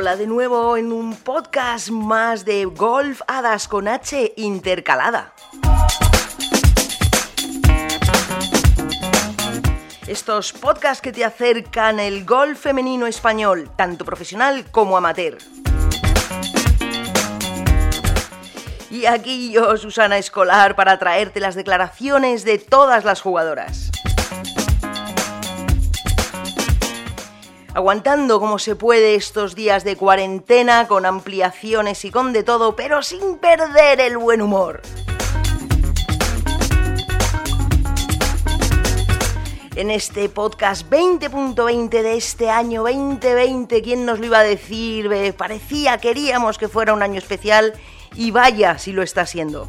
Hola de nuevo en un podcast más de Golf Hadas con H intercalada. Estos podcasts que te acercan el golf femenino español, tanto profesional como amateur. Y aquí yo, Susana Escolar, para traerte las declaraciones de todas las jugadoras. Aguantando como se puede estos días de cuarentena, con ampliaciones y con de todo, pero sin perder el buen humor. En este podcast 20.20 de este año 2020, ¿quién nos lo iba a decir? Parecía, queríamos que fuera un año especial y vaya si lo está siendo.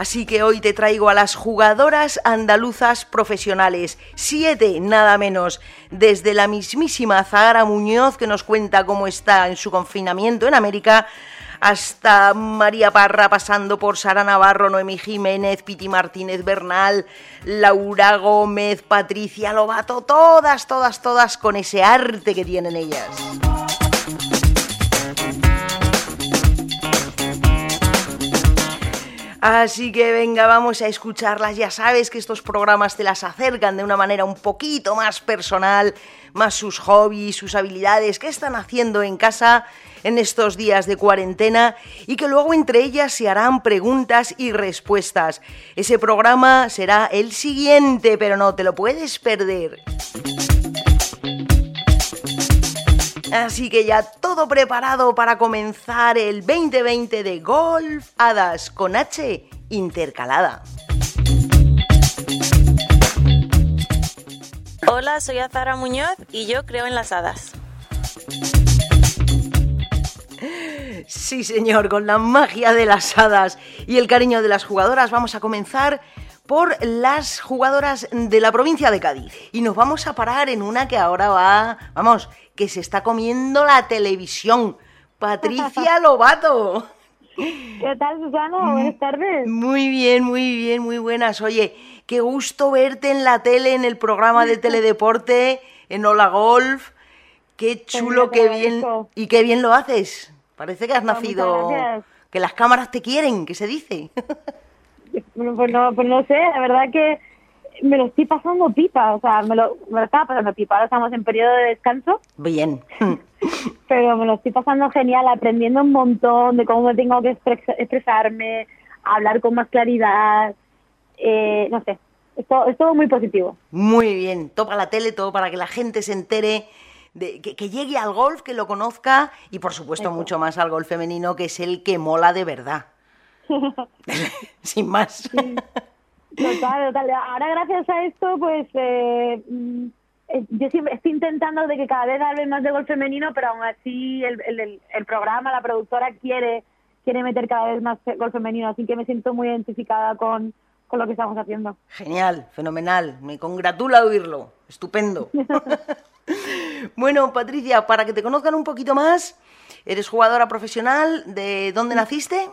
Así que hoy te traigo a las jugadoras andaluzas profesionales, siete nada menos, desde la mismísima Zahara Muñoz que nos cuenta cómo está en su confinamiento en América, hasta María Parra, pasando por Sara Navarro, Noemí Jiménez, Piti Martínez Bernal, Laura Gómez, Patricia Lobato, todas, todas, todas con ese arte que tienen ellas. Así que venga, vamos a escucharlas. Ya sabes que estos programas te las acercan de una manera un poquito más personal, más sus hobbies, sus habilidades, qué están haciendo en casa en estos días de cuarentena y que luego entre ellas se harán preguntas y respuestas. Ese programa será el siguiente, pero no te lo puedes perder. Así que ya todo preparado para comenzar el 2020 de Golf Hadas con H intercalada. Hola, soy Azara Muñoz y yo creo en las hadas. Sí, señor, con la magia de las hadas y el cariño de las jugadoras vamos a comenzar por las jugadoras de la provincia de Cádiz. Y nos vamos a parar en una que ahora va, vamos, que se está comiendo la televisión. Patricia Lobato. ¿Qué tal, Susana? Buenas tardes. Muy bien, muy bien, muy buenas. Oye, qué gusto verte en la tele, en el programa de teledeporte, en Hola Golf. Qué chulo, qué bien. Y qué bien lo haces. Parece que has nacido. Que las cámaras te quieren, que se dice. Bueno, pues no, pues no sé, la verdad que me lo estoy pasando pipa, o sea, me lo, me lo estaba pasando pipa, ahora estamos en periodo de descanso. Bien. Pero me lo estoy pasando genial, aprendiendo un montón de cómo tengo que expresarme, hablar con más claridad, eh, no sé, es todo, es todo muy positivo. Muy bien, todo para la tele, todo para que la gente se entere de, que, llegue al golf, que lo conozca y por supuesto mucho más al golf femenino, que es el que mola de verdad. Sin más. Total, total. Ahora gracias a esto, pues eh, mm, eh, yo siempre estoy intentando de que cada vez hable más de golf femenino, pero aún así el, el, el, programa, la productora quiere quiere meter cada vez más golf femenino, así que me siento muy identificada con, con lo que estamos haciendo. Genial, fenomenal. Me congratula oírlo. Estupendo. bueno, Patricia, para que te conozcan un poquito más, eres jugadora profesional. ¿De dónde naciste?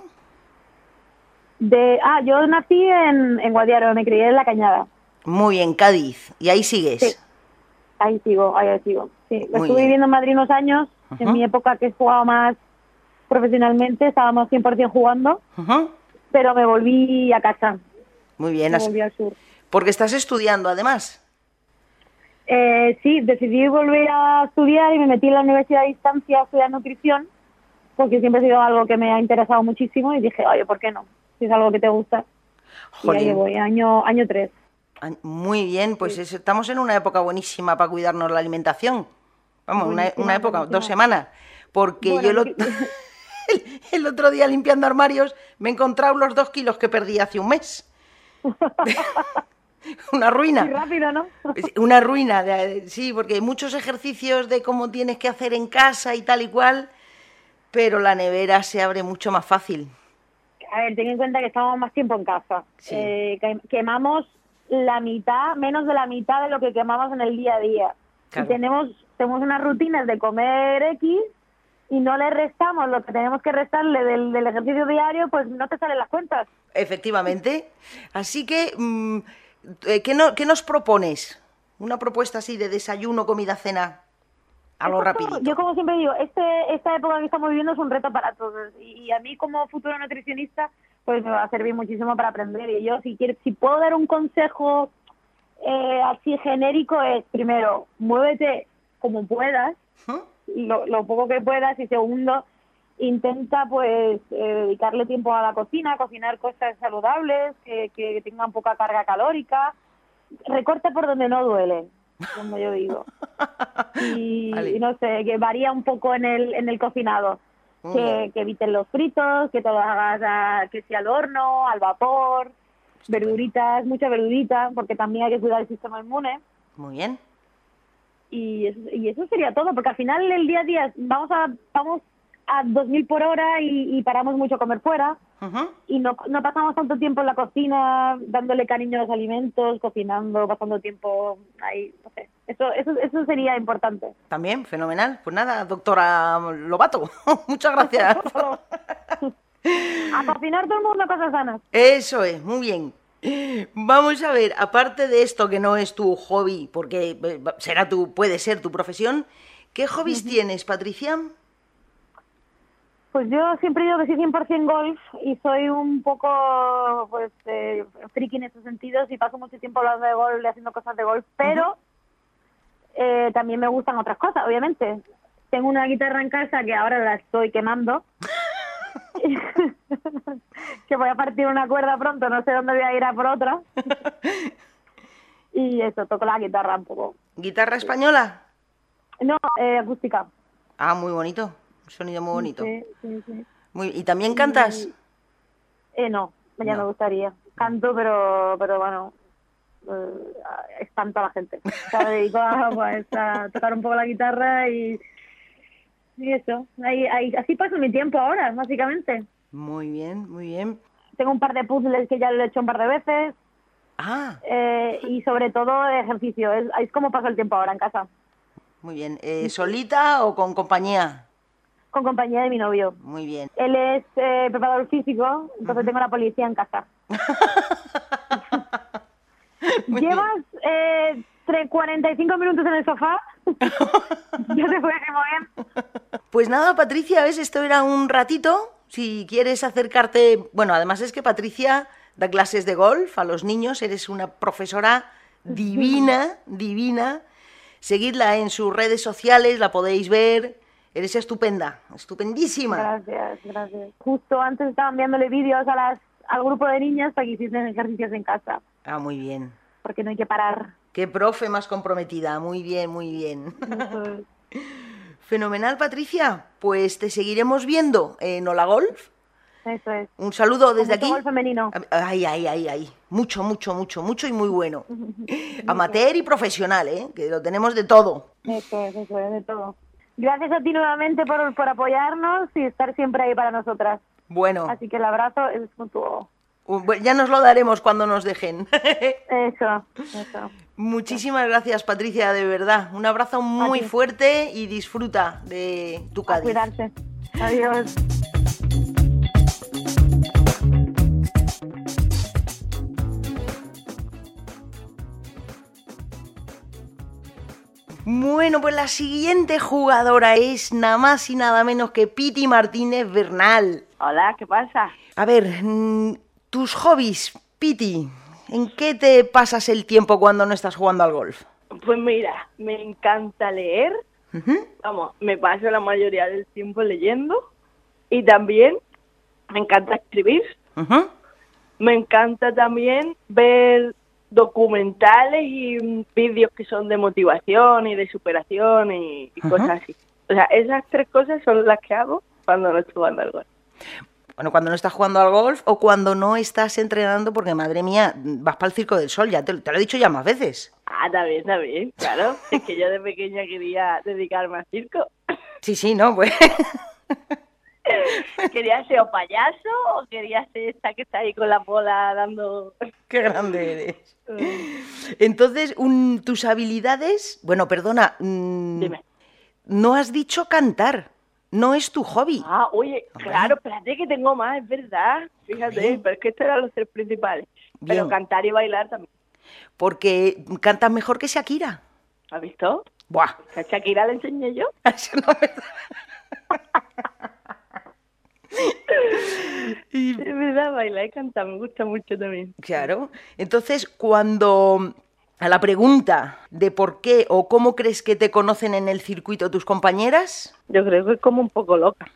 De, ah, yo nací en, en Guadiaro, me crié en La Cañada. Muy bien, Cádiz. ¿Y ahí sigues? Sí. Ahí sigo, ahí sigo. Sí, estuve viviendo en Madrid unos años, en mi época que jugaba más profesionalmente, estábamos 100% jugando, pero me volví a casa. Muy bien. Me volví al sur. Porque estás estudiando, además. Eh, sí, decidí volver a estudiar y me metí en la universidad a distancia a estudiar nutrición, porque siempre ha sido algo que me ha interesado muchísimo y dije, oye, ¿por qué no? Si es algo que te gusta. Y ahí voy, año, año tres. Muy bien, pues estamos en una época buenísima para cuidarnos la alimentación. Vamos, una, época, dos semanas. Porque yo el, otro día limpiando armarios me he encontrado los dos kilos que perdí hace un mes. una ruina. Muy rápido, ¿no? una ruina, sí, porque hay muchos ejercicios de cómo tienes que hacer en casa y tal y cual, pero la nevera se abre mucho más fácil a ver, ten en cuenta que estamos más tiempo en casa. Eh, quemamos la mitad, menos de la mitad de lo que quemamos en el día a día. Y tenemos, tenemos unas rutinas de comer X y no le restamos lo que tenemos que restarle del, ejercicio diario, pues no te salen las cuentas. Efectivamente. Así que, mm, eh, ¿qué, no, ¿qué nos propones? Una propuesta así de desayuno, comida, cena. Algo rapidito. Yo como siempre digo, este, esta época que estamos viviendo es un reto para todos. Y a mí como futuro nutricionista, pues me va a servir muchísimo para aprender. Y yo, si, quiero, si puedo dar un consejo eh, así genérico, es primero, muévete como puedas, lo, lo poco que puedas. Y segundo, intenta pues eh, dedicarle tiempo a la cocina, cocinar cosas saludables, que, que tengan poca carga calórica, recorta por donde no duele, como yo digo. Y, no sé, que varía un poco en el, en el cocinado. Que, que, eviten los fritos, que todo hagas que sea al horno, al vapor, verduritas, mucha verdurita, porque también hay que cuidar el sistema inmune. Muy bien. Y eso, y eso sería todo, porque al final el día a día vamos a vamos a 2.000 por hora y, paramos mucho a comer fuera. Y no, no pasamos tanto tiempo en la cocina dándole cariño a los alimentos, cocinando, pasando tiempo ahí, no sé. Eso, eso, eso sería importante. También, fenomenal. Pues nada, doctora Lobato, muchas gracias. a cocinar todo el mundo cosas sanas. Eso es, muy bien. Vamos a ver, aparte de esto que no es tu hobby, porque eh, será tu, puede ser tu profesión, ¿qué hobbies tienes, Patricia? Pues yo siempre digo que soy 100% golf y soy un poco pues eh, friki en esos sentidos y paso mucho tiempo hablando de golf y haciendo cosas de golf, pero eh, también me gustan otras cosas, obviamente. Tengo una guitarra en casa que ahora la estoy quemando. que voy a partir una cuerda pronto, no sé dónde voy a ir a por otra. y eso, toco la guitarra un poco. ¿Guitarra española? No, eh, acústica. Ah, muy bonito. Un sonido muy bonito. Sí, sí, sí. Muy, ¿Y también cantas? eh, no, ya me gustaría. Canto, pero, pero bueno, eh, espanto a la gente. O me dedico pues, a, tocar un poco la guitarra y, y eso. Ahí, ahí, así paso mi tiempo ahora, básicamente. Muy bien, muy bien. Tengo un par de puzzles que ya lo he hecho un par de veces. Ah. Eh, y sobre todo ejercicio. Es, es como paso el tiempo ahora en casa. Muy bien. Eh, ¿Solita o con compañía? Con compañía de mi novio. Muy bien. Él es eh, preparador físico, entonces tengo la policía en casa. Llevas eh, 45 minutos en el sofá. ya te puedes mover. Pues nada, Patricia, ves, esto era un ratito. Si quieres acercarte, bueno, además es que Patricia da clases de golf a los niños, eres una profesora divina, divina. Seguidla en sus redes sociales, la podéis ver Eres estupenda, estupendísima. Gracias, gracias. Justo antes estaba enviándole vídeos a las, al grupo de niñas para que hiciesen ejercicios en casa. Ah, muy bien. Porque no hay que parar. Qué profe más comprometida. Muy bien, muy bien. Fenomenal, Patricia. Pues te seguiremos viendo en Hola Golf. Eso es. Un saludo desde aquí. Golf femenino. Ay, ay, ay, ay. Mucho, mucho, mucho, mucho y muy bueno. Amateur y profesional, ¿eh? Que lo tenemos de todo. Eso es, eso es, de todo. Gracias a ti nuevamente por, por apoyarnos y estar siempre ahí para nosotras. Bueno. Así que el abrazo es mutuo. Ya nos lo daremos cuando nos dejen. eso, eso. Muchísimas gracias, Patricia, de verdad. Un abrazo muy fuerte y disfruta de tu Cádiz. cuidarse. Adiós. Bueno, pues la siguiente jugadora es nada más y nada menos que Piti Martínez Bernal. Hola, ¿qué pasa? A ver, mm, tus hobbies, Piti, ¿en qué te pasas el tiempo cuando no estás jugando al golf? Pues mira, me encanta leer. Vamos, me paso la mayoría del tiempo leyendo. Y también me encanta escribir. Me encanta también ver documentales y vídeos que son de motivación y de superación y, cosas así. O sea, esas tres cosas son las que hago cuando no estoy jugando al golf. Bueno, cuando no estás jugando al golf o cuando no estás entrenando, porque madre mía, vas para el Circo del Sol, ya te, lo he dicho ya más veces. Ah, también, también, claro. es que yo de pequeña quería dedicarme al circo. Sí, sí, no, pues. ¿Quería ser o payaso o quería ser esta que está ahí con la bola dando... Qué grande eres. Entonces, tus habilidades, bueno, perdona, mm, Dime. no has dicho cantar, no es tu hobby. Ah, oye, claro, espérate que tengo más, es verdad. Fíjate, pero es que estos eran los tres principales. Pero cantar y bailar también. porque cantas mejor que Shakira. ¿Has visto? Buah. ¿A Shakira le enseñé yo? y... Es verdad, bailar y cantar me gusta mucho también. Claro. Entonces, cuando a la pregunta de por qué o cómo crees que te conocen en el circuito tus compañeras. Yo creo que es como un poco loca.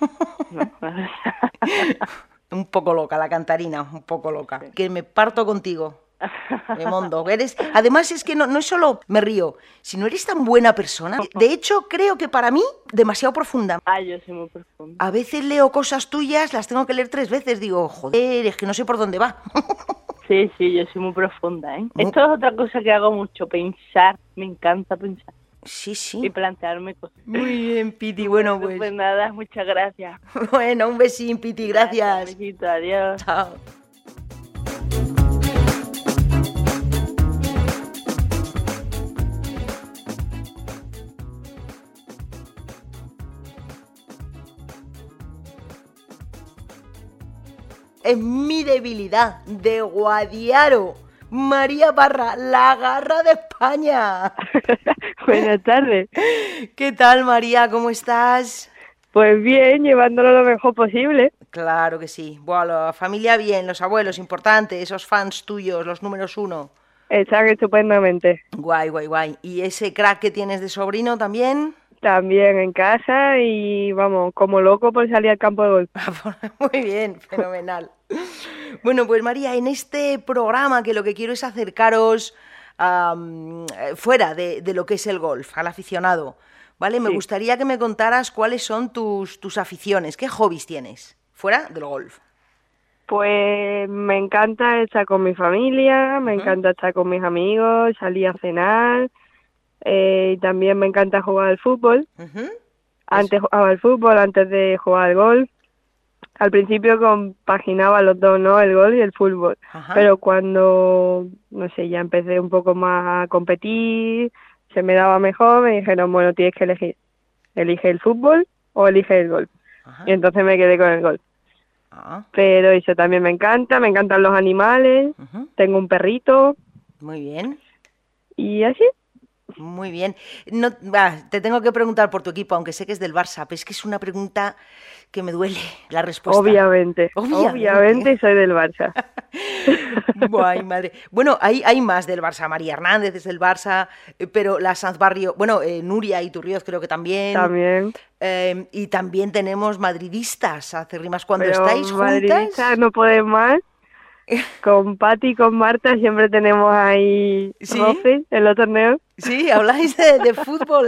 un poco loca, la cantarina, un poco loca. Que me parto contigo. mondo. Eres, además es que no, no es solo me río, sino eres tan buena persona. De hecho, creo que para mí, demasiado profunda. Ah, yo soy muy profunda. A veces leo cosas tuyas, las tengo que leer tres veces. Digo, joder, es que no sé por dónde va. Sí, sí, yo soy muy profunda, ¿eh? Esto es otra cosa que hago mucho, pensar. Me encanta pensar. Sí, sí. Y plantearme cosas. Muy bien, Piti. Bueno, pues. Pues nada, muchas gracias. Bueno, un besín, Piti. Gracias. Un besito, adiós. Chao. Es mi debilidad de Guadiaro. María Barra, la garra de España. Buenas tardes. ¿Qué tal, María? ¿Cómo estás? Pues bien, llevándolo lo mejor posible. Claro que sí. Bueno, la familia bien, los abuelos, importante, esos fans tuyos, los números uno. Están estupendamente. Guay, guay, guay. ¿Y ese crack que tienes de sobrino también? También en casa y vamos, como loco por salir al campo de golf. Muy bien, fenomenal. Bueno, pues María, en este programa que lo que quiero es acercaros fuera de, lo que es el golf, al aficionado, ¿vale? Me gustaría que me contaras cuáles son tus, tus aficiones, qué hobbies tienes fuera del golf. Pues me encanta estar con mi familia, me encanta estar con mis amigos, salir a cenar, eh, y también me encanta jugar al fútbol. Antes jugaba al fútbol, antes de jugar al golf. Al principio compaginaba los dos, ¿no? El golf y el fútbol. Pero cuando, no sé, ya empecé un poco más a competir, se me daba mejor, me dijeron, bueno, tienes que elegir. Elige el fútbol o elige el golf. Y entonces me quedé con el golf. Ah. Pero eso también me encanta, me encantan los animales, tengo un perrito. Muy bien. Y así, muy bien. No, te tengo que preguntar por tu equipo, aunque sé que es del Barça, pero es que es una pregunta que me duele la respuesta. Obviamente, obviamente, soy del Barça. madre. Bueno, hay, hay más del Barça. María Hernández es del Barça, eh, pero la Sanz Barrio, bueno, eh, Nuria y Turrioz creo que también. También. Em, y también tenemos madridistas, hace rimas cuando estáis juntas. no podemos más. Con Patti y con Marta siempre tenemos ahí ¿Sí? en los torneos. Sí, habláis de, fútbol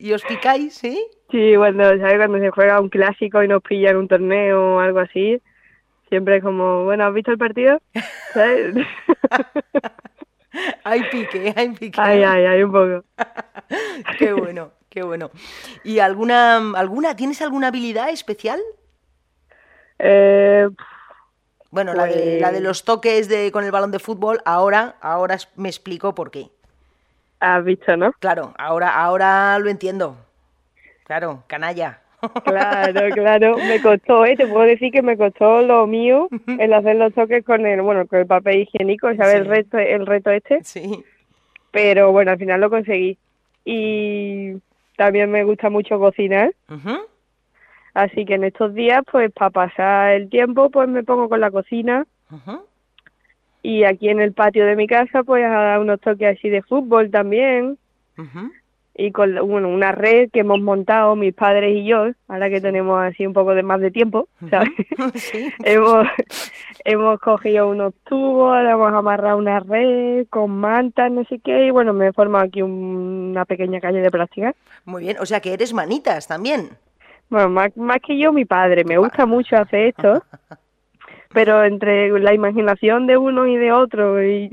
y os picáis, ¿sí? Sí, cuando, ¿sabes? cuando se juega un clásico y nos pillan un torneo o algo así, siempre es como, bueno, ¿has visto el partido? ¿Sabes? hay pique, hay pique. Hay, hay, hay un poco. qué bueno, qué bueno. ¿Y alguna, alguna, tienes alguna habilidad especial? Eh, bueno, la, de, la de pues los toques de, con el balón de fútbol, ahora, ahora me explico por qué. Has visto, ¿no? Claro, ahora, ahora lo entiendo. Claro, canalla. Claro, claro, me costó, ¿eh? te puedo decir que me costó lo mío el hacer los toques con el, bueno, con el papel higiénico, ¿sabes? El reto, el reto este. Sí. Pero bueno, al final lo conseguí. Y también me gusta mucho cocinar. Así que en estos días, pues para pasar el tiempo, pues me pongo con la cocina. Y aquí en el patio de mi casa, pues a dar unos toques así de fútbol también. Y con bueno, una red que hemos montado mis padres y yo, ahora que tenemos así un poco de más de tiempo, ¿sabes? hemos, hemos cogido unos tubos, le hemos amarrado una red con mantas, no sé qué, y bueno, me he formado aquí una pequeña calle de plástica. Muy bien, o sea que eres manitas también. Bueno, más, más que yo, mi padre. Me gusta mucho hacer esto. pero entre la imaginación de uno y de otro y,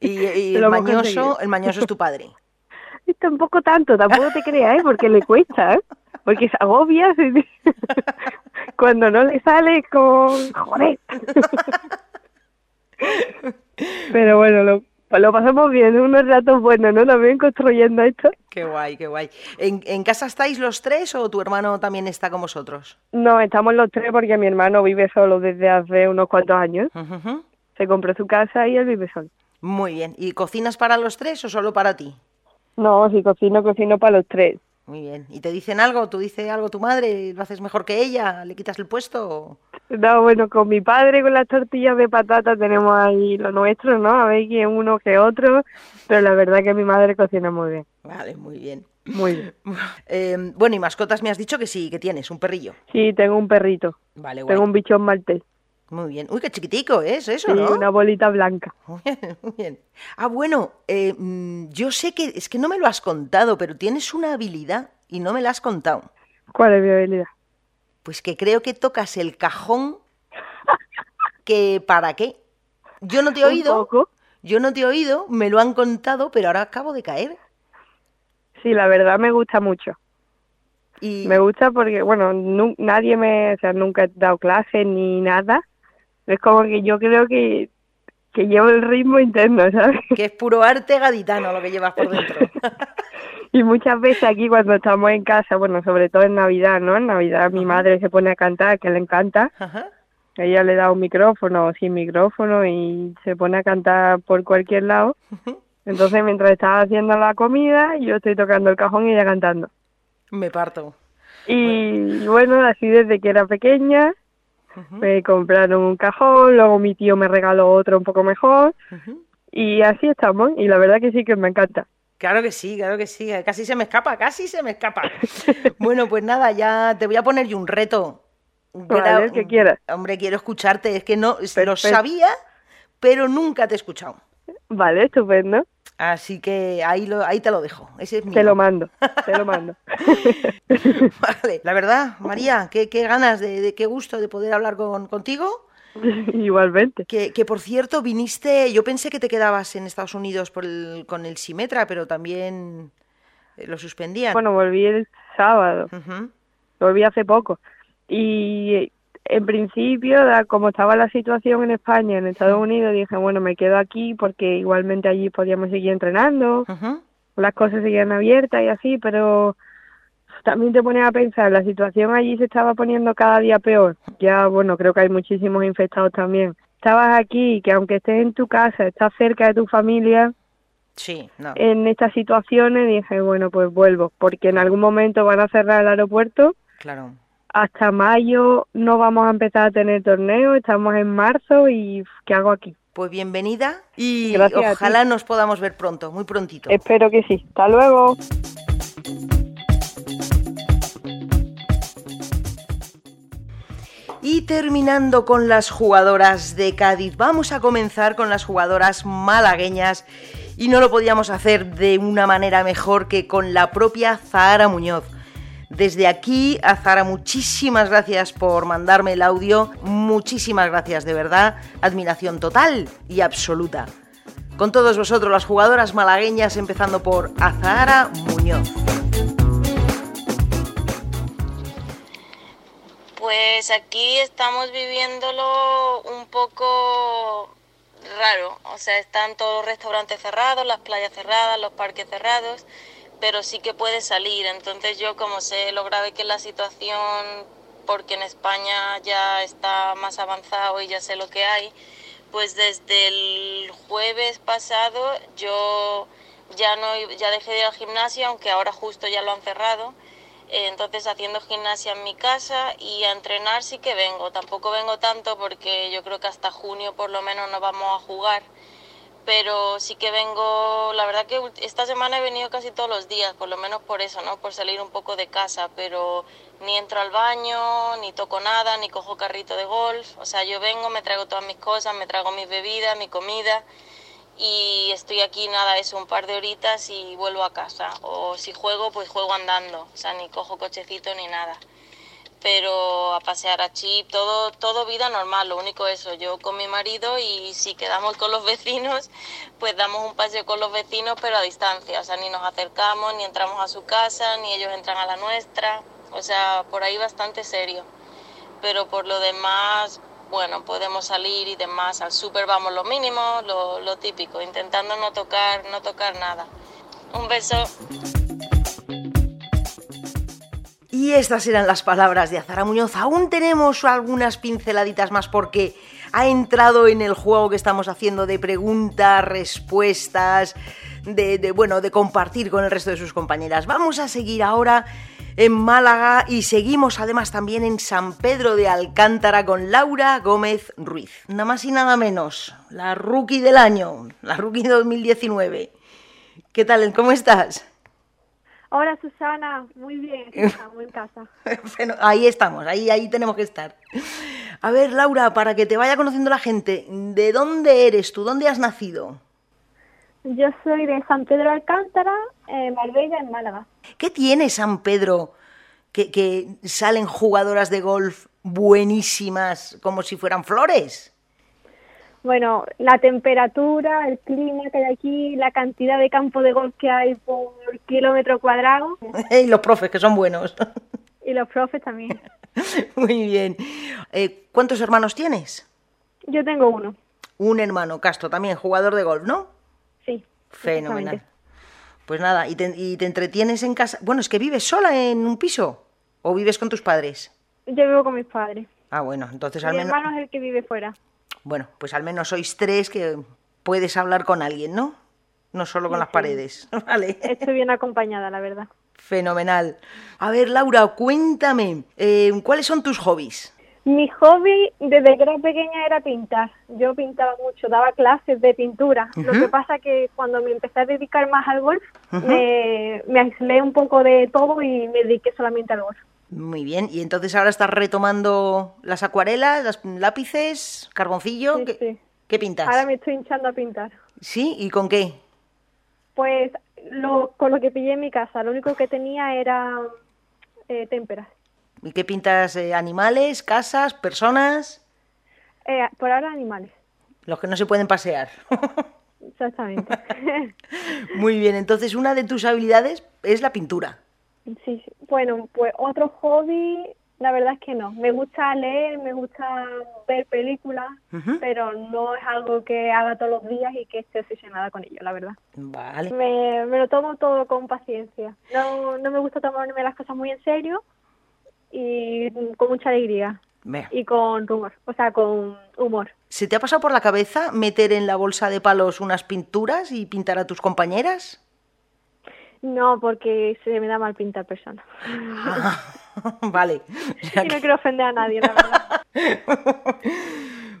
y, el mañoso el mañoso es tu padre y tampoco tanto tampoco te creas ¿eh? porque le cuesta ¿eh? porque se agobia cuando no le sale con joder pero bueno lo, pues lo pasamos bien, unos ratos buenos, ¿no? También construyendo esto. Qué guay, qué guay. ¿En, casa estáis los tres o tu hermano también está con vosotros? No, estamos los tres porque mi hermano vive solo desde hace unos cuantos años. Se compró su casa y él vive solo. Muy bien. ¿Y cocinas para los tres o solo para ti? No, si cocino, cocino para los tres. Muy bien. ¿Y te dicen algo? ¿Tú dices algo tu madre? ¿Lo haces mejor que ella? ¿Le quitas el puesto? No, bueno, con mi padre con las tortillas de patata tenemos ahí lo nuestro, ¿no? A ver quién uno que otro, pero la verdad que mi madre cocina muy bien. Vale, muy bien. Muy bien. Eh, bueno, y mascotas me has dicho que sí, que tienes, un perrillo. Sí, tengo un perrito. Vale, Tengo un bichón maltés. Muy bien. Uy, qué chiquitico es eso, Sí, ¿no? una bolita blanca. Muy bien, muy bien. Ah, bueno, eh, mm, yo sé que, es que no me lo has contado, pero tienes una habilidad y no me la has contado. ¿Cuál es mi habilidad? Pues que creo que tocas el cajón que ¿para qué? Yo no te he oído, poco. yo no te he oído, me lo han contado, pero ahora acabo de caer. Sí, la verdad me gusta mucho. Y Me gusta porque, bueno, nadie me, o sea, nunca he dado clases ni nada. Es como que yo creo que, que llevo el ritmo interno, ¿sabes? que es puro arte gaditano lo que llevas por dentro. Y muchas veces aquí cuando estamos en casa, bueno, sobre todo en Navidad, ¿no? En Navidad mi madre se pone a cantar, que le encanta. Ajá. Ella le da un micrófono o sin micrófono y se pone a cantar por cualquier lado. Entonces, mientras estaba haciendo la comida, yo estoy tocando el cajón y ella cantando. Me parto. Y bueno, así desde que era pequeña, me compraron un cajón, luego mi tío me regaló otro un poco mejor y así estamos. Y la verdad que sí que me encanta. Claro que sí, claro que sí. Casi se me escapa, casi se me escapa. bueno, pues nada, ya te voy a poner yo un reto. Vale, el que quieras. Hombre, quiero escucharte. Es que no, lo sabía, pero nunca te he escuchado. Vale, estupendo. Así que ahí, lo, ahí te lo dejo. Ese es mío. Te lo mando, te lo mando. Vale, la verdad, María, qué, qué ganas, de, de qué gusto de poder hablar con, contigo. Igualmente. Que, que, por cierto, viniste, yo pensé que te quedabas en Estados Unidos por el- con el Simetra, pero también eh, lo suspendían. Bueno, volví el sábado, volví hace poco. Y en principio, como estaba la situación en España, en Estados Unidos, dije, bueno, me quedo aquí porque igualmente allí podíamos seguir entrenando, las cosas seguían abiertas y así, pero también te pones a pensar, la situación allí se estaba poniendo cada día peor. Ya, bueno, creo que hay muchísimos infectados también. Estabas aquí, que aunque estés en tu casa, estás cerca de tu familia, Sí, no. en estas situaciones dije, bueno, pues vuelvo, porque en algún momento van a cerrar el aeropuerto. Claro. Hasta mayo no vamos a empezar a tener torneos, estamos en marzo y ¿qué hago aquí? Pues bienvenida y Gracias ojalá nos podamos ver pronto, muy prontito. Espero que sí. Hasta luego. Y terminando con las jugadoras de Cádiz, vamos a comenzar con las jugadoras malagueñas y no lo podíamos hacer de una manera mejor que con la propia Zahara Muñoz. Desde aquí, a Zahara, muchísimas gracias por mandarme el audio, muchísimas gracias de verdad, admiración total y absoluta. Con todos vosotros, las jugadoras malagueñas, empezando por Azahara Muñoz. Pues aquí estamos viviéndolo un poco raro. O sea, están todos los restaurantes cerrados, las playas cerradas, los parques cerrados, pero sí que puedes salir. Entonces yo como sé lo grave que es la situación, porque en España ya está más avanzado y ya sé lo que hay, pues desde el jueves pasado yo ya no ya dejé de ir al gimnasio, aunque ahora justo ya lo han cerrado. Eh, Entonces haciendo gimnasia en mi casa y a entrenar sí que vengo. Tampoco vengo tanto porque yo creo que hasta junio por lo menos no vamos a jugar. Pero sí que vengo, la verdad que esta semana he venido casi todos los días, por lo menos por eso, ¿no? Por salir un poco de casa, pero ni entro al baño, ni toco nada, ni cojo carrito de golf. O sea, yo vengo, me traigo todas mis cosas, me traigo mis bebidas, mi comida y estoy aquí nada, eso, un par de horitas y vuelvo a casa. O si juego, pues juego andando, o sea, ni cojo cochecito ni nada. Pero a pasear a chip, todo, todo vida normal, lo único eso, yo con mi marido y si quedamos con los vecinos, pues damos un paseo con los vecinos, pero a distancia, o sea, ni nos acercamos, ni entramos a su casa, ni ellos entran a la nuestra, o sea, por ahí bastante serio. Pero por lo demás, bueno, podemos salir y demás, al súper vamos lo mínimo, lo, lo típico, intentando no tocar, no tocar nada. Un beso. Y estas eran las palabras de Azara Muñoz. Aún tenemos algunas pinceladitas más porque ha entrado en el juego que estamos haciendo de preguntas, respuestas, de, bueno, de compartir con el resto de sus compañeras. Vamos a seguir ahora en Málaga y seguimos además también en San Pedro de Alcántara con Laura Gómez Ruiz. Nada más y nada menos, la rookie del año, la rookie 2019. ¿Qué tal? ¿Cómo estás? Hola Susana, muy bien, estamos en casa. ahí estamos, ahí, ahí tenemos que estar. A ver, Laura, para que te vaya conociendo la gente, ¿de dónde eres tú? ¿Dónde has nacido? Yo soy de San Pedro de Alcántara, en Marbella, en Málaga. ¿Qué tiene San Pedro que, que salen jugadoras de golf buenísimas como si fueran flores? Bueno, la temperatura, el clima que hay aquí, la cantidad de campo de golf que hay por kilómetro cuadrado. y los profes, que son buenos. y los profes también. Muy bien. Eh, ¿Cuántos hermanos tienes? Yo tengo uno. Un hermano, Castro, también jugador de golf, ¿no? Sí. Fenomenal. Pues nada, ¿y te, ¿y te entretienes en casa? Bueno, es que vives sola en un piso o vives con tus padres. Yo vivo con mis padres. Ah, bueno, entonces al menos... Mi hermano es el que vive fuera. Bueno, pues al menos sois tres que puedes hablar con alguien, ¿no? No solo con las paredes, ¿vale? Estoy bien acompañada, la verdad. Fenomenal. A ver, Laura, cuéntame, eh, ¿cuáles son tus hobbies? Mi hobby desde que era pequeña era pintar. Yo pintaba mucho, daba clases de pintura. Lo que pasa que cuando me empecé a dedicar más al golf, me, me aislé un poco de todo y me dediqué solamente al golf. Muy bien, y entonces ahora estás retomando las acuarelas, los lápices, carboncillo. ¿Qué, pintas? Ahora me estoy hinchando a pintar. ¿Sí? ¿Y con qué? Pues lo, con lo que pillé en mi casa. Lo único que tenía era eh, témperas. ¿Y qué pintas? Eh, ¿Animales, casas, personas? Eh, por ahora animales. Los que no se pueden pasear. Exactamente. Muy bien, entonces una de tus habilidades es la pintura. Sí, bueno, pues otro hobby, la verdad es que no. Me gusta leer, me gusta ver películas, pero no es algo que haga todos los días y que esté obsesionada con ello, la verdad. Vale. Me, me lo tomo todo con paciencia. No, no me gusta tomarme las cosas muy en serio y con mucha alegría. Y con humor, o sea, con humor. ¿Se te ha pasado por la cabeza meter en la bolsa de palos unas pinturas y pintar a tus compañeras? No, porque se me da mal pintar personas. Ah, vale. y no quiero ofender a nadie, la verdad.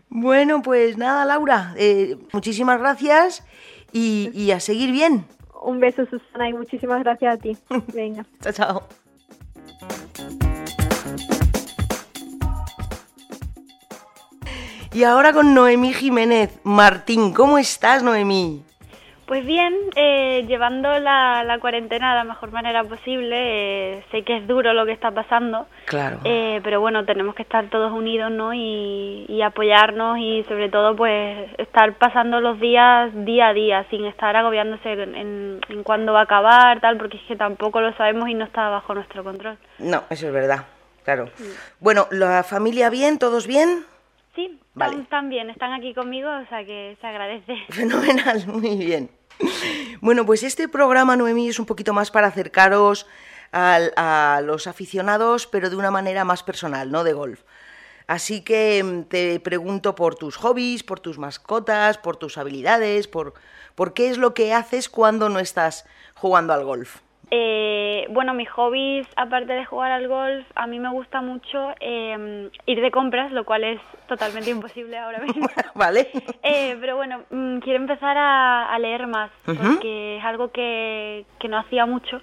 bueno, pues nada, Laura, eh, muchísimas gracias y, y, a seguir bien. Un beso, Susana, y muchísimas gracias a ti. Venga. chao, chao. Y ahora con Noemí Jiménez. Martín, ¿cómo estás, Noemí? Pues bien, eh, llevando la, cuarentena de la mejor manera posible. Eh, sé que es duro lo que está pasando. Claro. Eh, pero bueno, tenemos que estar todos unidos, ¿no? Y, apoyarnos y sobre todo, pues, estar pasando los días día a día, sin estar agobiándose en, en, cuándo va a acabar, tal, porque es que tampoco lo sabemos y no está bajo nuestro control. No, eso es verdad, claro. Bueno, ¿la familia bien? ¿Todos bien? Sí, están bien, están aquí conmigo, o sea que se agradece. Fenomenal, muy bien. Bueno, pues este programa, Noemí, es un poquito más para acercaros a los aficionados, pero de una manera más personal, ¿no? De golf. Así que mm, te pregunto por tus hobbies, por tus mascotas, por tus habilidades, por, por qué es lo que haces cuando no estás jugando al golf. Eh, bueno, mis hobbies, aparte de jugar al golf, a mí me gusta mucho eh, ir de compras, lo cual es totalmente imposible ahora mismo. vale. Eh, pero bueno, mm, quiero empezar a, leer más, porque es algo que, que no hacía mucho.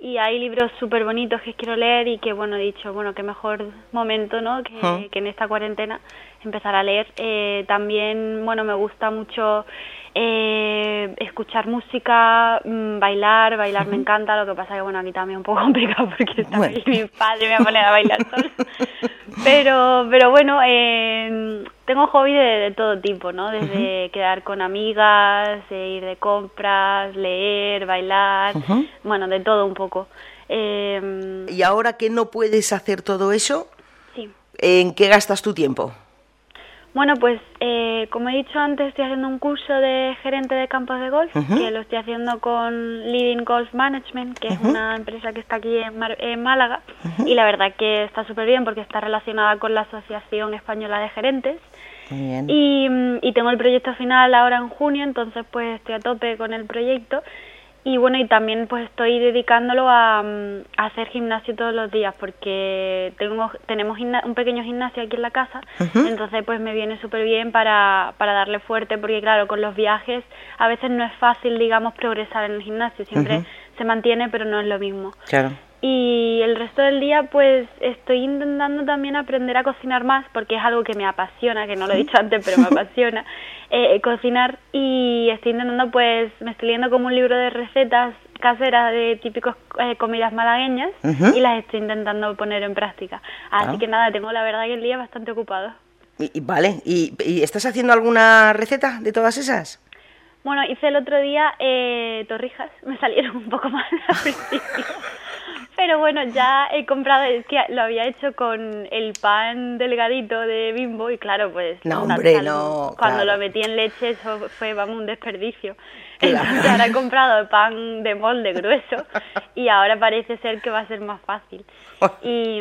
Y hay libros súper bonitos que quiero leer y que bueno he dicho bueno qué mejor momento no que, que en esta cuarentena empezar a leer. Eh, también bueno me gusta mucho eh, escuchar música, mm, bailar, bailar me encanta, lo que pasa que bueno, aquí también un poco complicado porque está mi padre me va a poner a bailar solo. pero, pero bueno, eh, tengo hobby de, todo tipo, ¿no? Desde quedar con amigas, ir de compras, leer, bailar, bueno, de todo un poco. Eh, ¿Y ahora que no puedes hacer todo eso? Sí. ¿En qué gastas tu tiempo? Bueno, pues eh, como he dicho antes, estoy haciendo un curso de gerente de campos de golf, que lo estoy haciendo con Leading Golf Management, que es una empresa que está aquí en, Málaga, y la verdad que está súper bien porque está relacionada con la Asociación Española de Gerentes. Y, y tengo el proyecto final ahora en junio, entonces pues estoy a tope con el proyecto y bueno, y también pues estoy dedicándolo a, mm, hacer gimnasio todos los días porque tengo, tenemos un pequeño gimnasio aquí en la casa, entonces pues me viene súper bien para, para darle fuerte porque claro, con los viajes a veces no es fácil, digamos, progresar en el gimnasio, siempre se mantiene pero no es lo mismo. Claro. Y el resto del día pues estoy intentando también aprender a cocinar más porque es algo que me apasiona, que no lo he dicho antes, pero me apasiona eh, cocinar y estoy intentando pues, me estoy leyendo como un libro de recetas caseras de típicos eh, comidas malagueñas y las estoy intentando poner en práctica. Así ah. que nada, tengo la verdad que el día bastante ocupado. Y, vale, ¿Y, ¿Y, estás haciendo alguna receta de todas esas? Bueno, hice el otro día eh, torrijas, me salieron un poco mal al principio. Pero bueno, ya he comprado, es que lo había hecho con el pan delgadito de Bimbo y claro, pues... No, hombre, no. Cuando lo metí en leche eso fue, vamos, un desperdicio. Entonces ahora he comprado pan de molde grueso y ahora parece ser que va a ser más fácil. Y,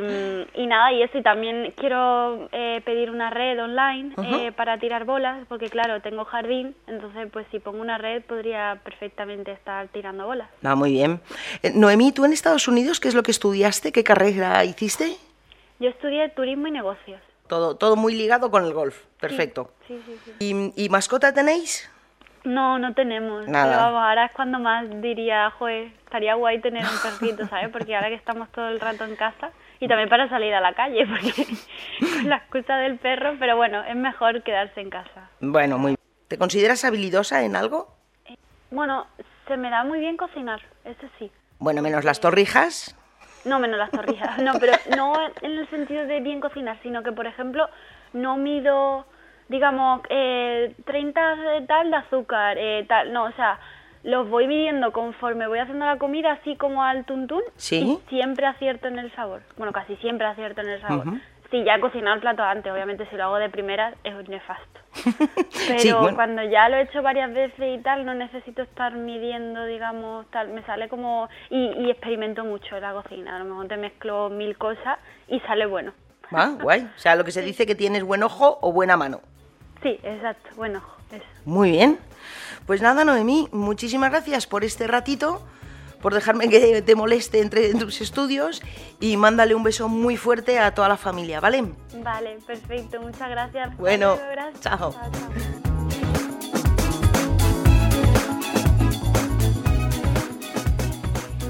y nada, y eso, y también quiero eh, pedir una red online eh, para tirar bolas, porque claro, tengo jardín, entonces pues si pongo una red podría perfectamente estar tirando bolas. Ah, muy bien. Eh, Noemí, ¿tú en Estados Unidos qué es lo que estudiaste? ¿Qué carrera hiciste? Yo estudié turismo y negocios. Todo, todo muy ligado con el golf, perfecto. Sí, sí, sí. ¿Y, ¿Y mascota tenéis? No, no tenemos. Nada. Pero vamos, ahora es cuando más diría, joder, estaría guay tener un perrito, ¿sabes? Porque ahora que estamos todo el rato en casa y también para salir a la calle, porque con la excusa del perro, pero bueno, es mejor quedarse en casa. Bueno, muy ¿Te consideras habilidosa en algo? Eh, bueno, se me da muy bien cocinar, eso sí. Bueno, menos las torrijas. No, menos las torrijas. No, pero no en el sentido de bien cocinar, sino que, por ejemplo, no mido digamos, eh, 30 de tal de azúcar, eh, tal, no, o sea, los voy midiendo conforme voy haciendo la comida, así como al tuntún, ¿Sí? y siempre acierto en el sabor. Bueno, casi siempre acierto en el sabor. Sí, ya he cocinado el plato antes, obviamente si lo hago de primera es nefasto. Pero cuando ya lo he hecho varias veces y tal, no necesito estar midiendo, digamos, tal, me sale como... Y, y experimento mucho en la cocina, a lo mejor te mezclo mil cosas y sale bueno. Ah, guay. O sea, lo que se dice que tienes buen ojo o buena mano. Sí, exacto. Bueno, eso. Muy bien. Pues nada, Noemí, muchísimas gracias por este ratito, por dejarme que te moleste entre tus estudios y mándale un beso muy fuerte a toda la familia, ¿vale? Vale, perfecto. Muchas gracias. Bueno, chao.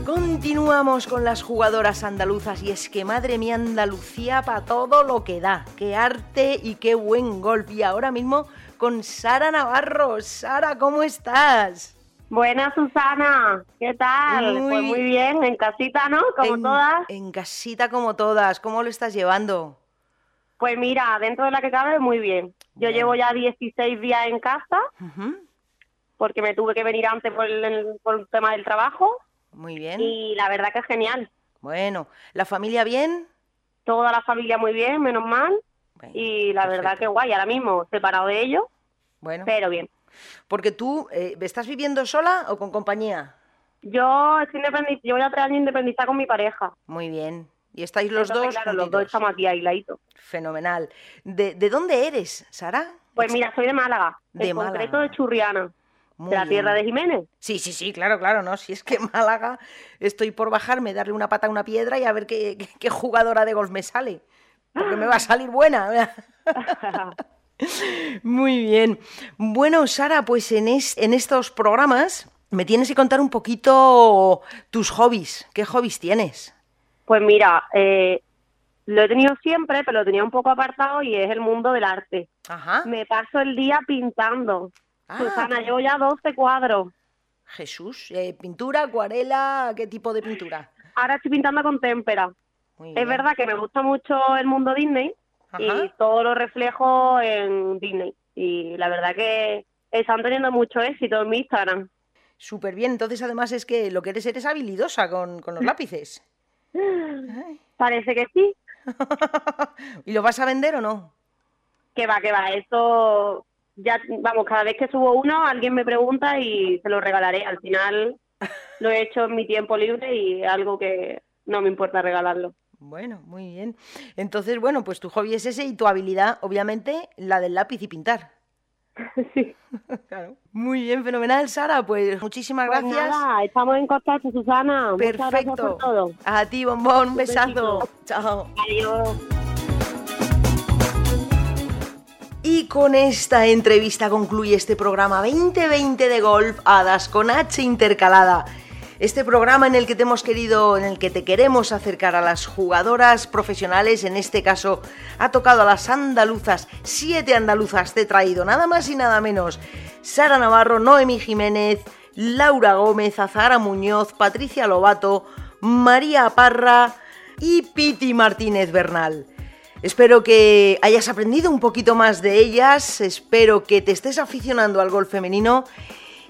Continuamos con las jugadoras andaluzas y es que madre mía Andalucía para todo lo que da, qué arte y qué buen golf. Y ahora mismo con Sara Navarro. Sara, ¿cómo estás? Buena Susana, ¿qué tal? Muy, pues muy bien, en casita, ¿no? Como todas. En casita como todas, ¿cómo lo estás llevando? Pues mira, dentro de la que cabe, muy bien. Yo llevo ya 16 días en casa, porque me tuve que venir antes por el, por el tema del trabajo. Muy bien. Y la verdad que es genial. Bueno, ¿la familia bien? Toda la familia muy bien, menos mal. y la verdad que guay, ahora mismo separado de ellos. Bueno. Pero bien. Porque tú, eh, ¿estás viviendo sola o con compañía? Yo estoy yo voy a tres años independizada con mi pareja. Muy bien. ¿Y estáis los dos? Claro, los dos estamos aquí aisladitos. Fenomenal. ¿De, ¿De, dónde eres, Sara? Pues mira, soy de Málaga. De en concreto de Churriana de la tierra de Jiménez. Sí, sí, sí, claro, claro, ¿no? Si es que Málaga estoy por bajarme, darle una pata a una piedra y a ver qué, qué, jugadora de golf me sale. Porque me va a salir buena. Muy bien. Bueno, Sara, pues en, en estos programas me tienes que contar un poquito tus hobbies. ¿Qué hobbies tienes? Pues mira, eh, lo he tenido siempre, pero lo tenía un poco apartado y es el mundo del arte. Ajá. Me paso el día pintando. Ah, Susana, llevo ya 12 cuadros. Jesús, eh, ¿pintura, acuarela? ¿Qué tipo de pintura? Ahora estoy pintando con témpera. Es verdad que me gusta mucho el mundo Disney y todo lo reflejo en Disney. Y la verdad que están teniendo mucho éxito en mi Instagram. Súper bien, entonces además es que lo que eres, eres habilidosa con, con los lápices. Parece que sí. ¿Y lo vas a vender o no? Que va, que va, eso ya, vamos, cada vez que subo uno, alguien me pregunta y se lo regalaré. Al final lo he hecho en mi tiempo libre y algo que no me importa regalarlo. Bueno, muy bien. Entonces, bueno, pues tu hobby es ese y tu habilidad, obviamente, la del lápiz y pintar. Sí. claro. Muy bien, fenomenal, Sara. Pues muchísimas pues gracias. Nada, estamos en contacto, Susana. Perfecto. todo. A ti, bombón, un, besazo. Chao. Adiós. Y con esta entrevista concluye este programa 2020 de golf Hadas con H intercalada. Este programa en el que te hemos querido, en el que te queremos acercar a las jugadoras profesionales, en este caso ha tocado a las andaluzas, siete andaluzas te he traído, nada más y nada menos. Sara Navarro, Noemi Jiménez, Laura Gómez, Azahara Muñoz, Patricia Lobato, María Parra y Piti Martínez Bernal. Espero que hayas aprendido un poquito más de ellas, espero que te estés aficionando al golf femenino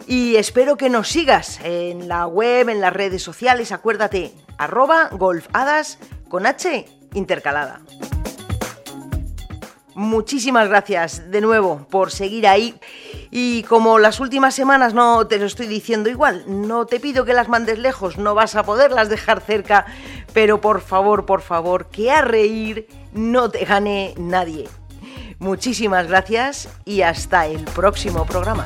y espero que nos sigas en la web, en las redes sociales, acuérdate, arroba golfadas con H intercalada. Muchísimas gracias de nuevo por seguir ahí. Y como las últimas semanas no te lo estoy diciendo igual, no te pido que las mandes lejos, no vas a poderlas dejar cerca, pero por favor, por favor, que a reír no te gane nadie. Muchísimas gracias y hasta el próximo programa.